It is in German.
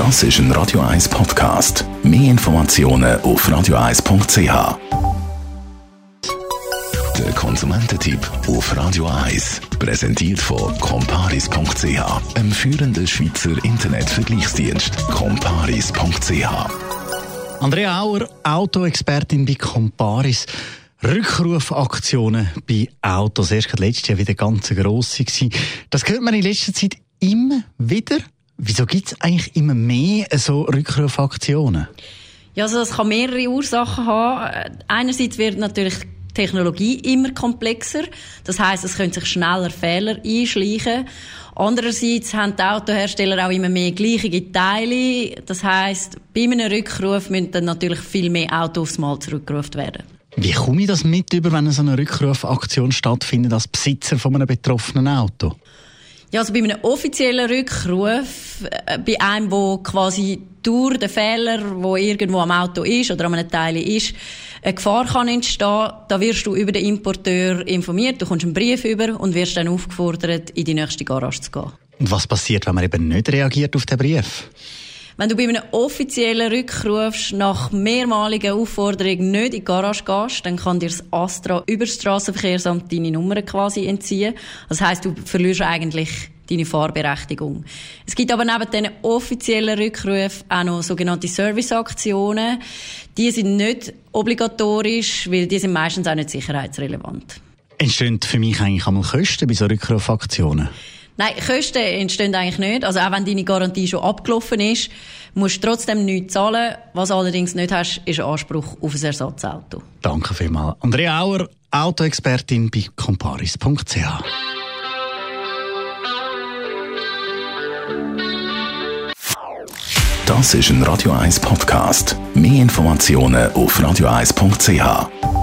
Das ist ein Radio 1 Podcast. Mehr Informationen auf radio1.ch. Der Konsumententipp auf Radio 1 präsentiert von comparis.ch, einem führenden Schweizer Internetvergleichsdienst. comparis.ch. Andrea Auer, Autoexpertin bei Comparis. Rückrufaktionen bei Autos. Erst letztes Jahr wieder ganz gewesen. Das hört man in letzter Zeit immer wieder. Wieso gibt es eigentlich immer mehr so Rückrufaktionen? Ja, also das kann mehrere Ursachen haben. Einerseits wird natürlich die Technologie immer komplexer. Das heißt, es können sich schneller Fehler einschleichen. Andererseits haben die Autohersteller auch immer mehr gleiche Teile. Das heißt, bei einem Rückruf müssen dann natürlich viel mehr Autos aufs Mal zurückgerufen werden. Wie komme ich das mit über, wenn so eine Rückrufaktion stattfindet als Besitzer von einem betroffenen Auto? Ja, also bei einem offiziellen Rückruf, äh, bei einem, wo quasi durch den Fehler, wo irgendwo am Auto ist oder an einem Teil ist, eine Gefahr kann entstehen, da wirst du über den Importeur informiert, du kommst einen Brief über und wirst dann aufgefordert, in die nächste Garage zu gehen. Und was passiert, wenn man eben nicht reagiert auf den Brief? Wenn du bei einem offiziellen Rückruf nach mehrmaligen Aufforderungen nicht in die Garage gehst, dann kann dir das Astra über das Strassenverkehrsamt deine Nummer quasi entziehen. Das heißt, du verlierst eigentlich deine Fahrberechtigung. Es gibt aber neben diesen offiziellen Rückrufen auch noch sogenannte Serviceaktionen. Die sind nicht obligatorisch, weil die sind meistens auch nicht sicherheitsrelevant. Entstehen für mich eigentlich einmal Kosten bei so Rückrufaktionen? Nein, Kosten entstehen eigentlich nicht. Also auch wenn deine Garantie schon abgelaufen ist, musst du trotzdem nichts zahlen. Was allerdings nicht hast, ist ein Anspruch auf ein Ersatzauto. Danke vielmals. Andrea Auer, Autoexpertin bei comparis.ch. Das ist ein Radio 1 Podcast. Mehr Informationen auf radio1.ch.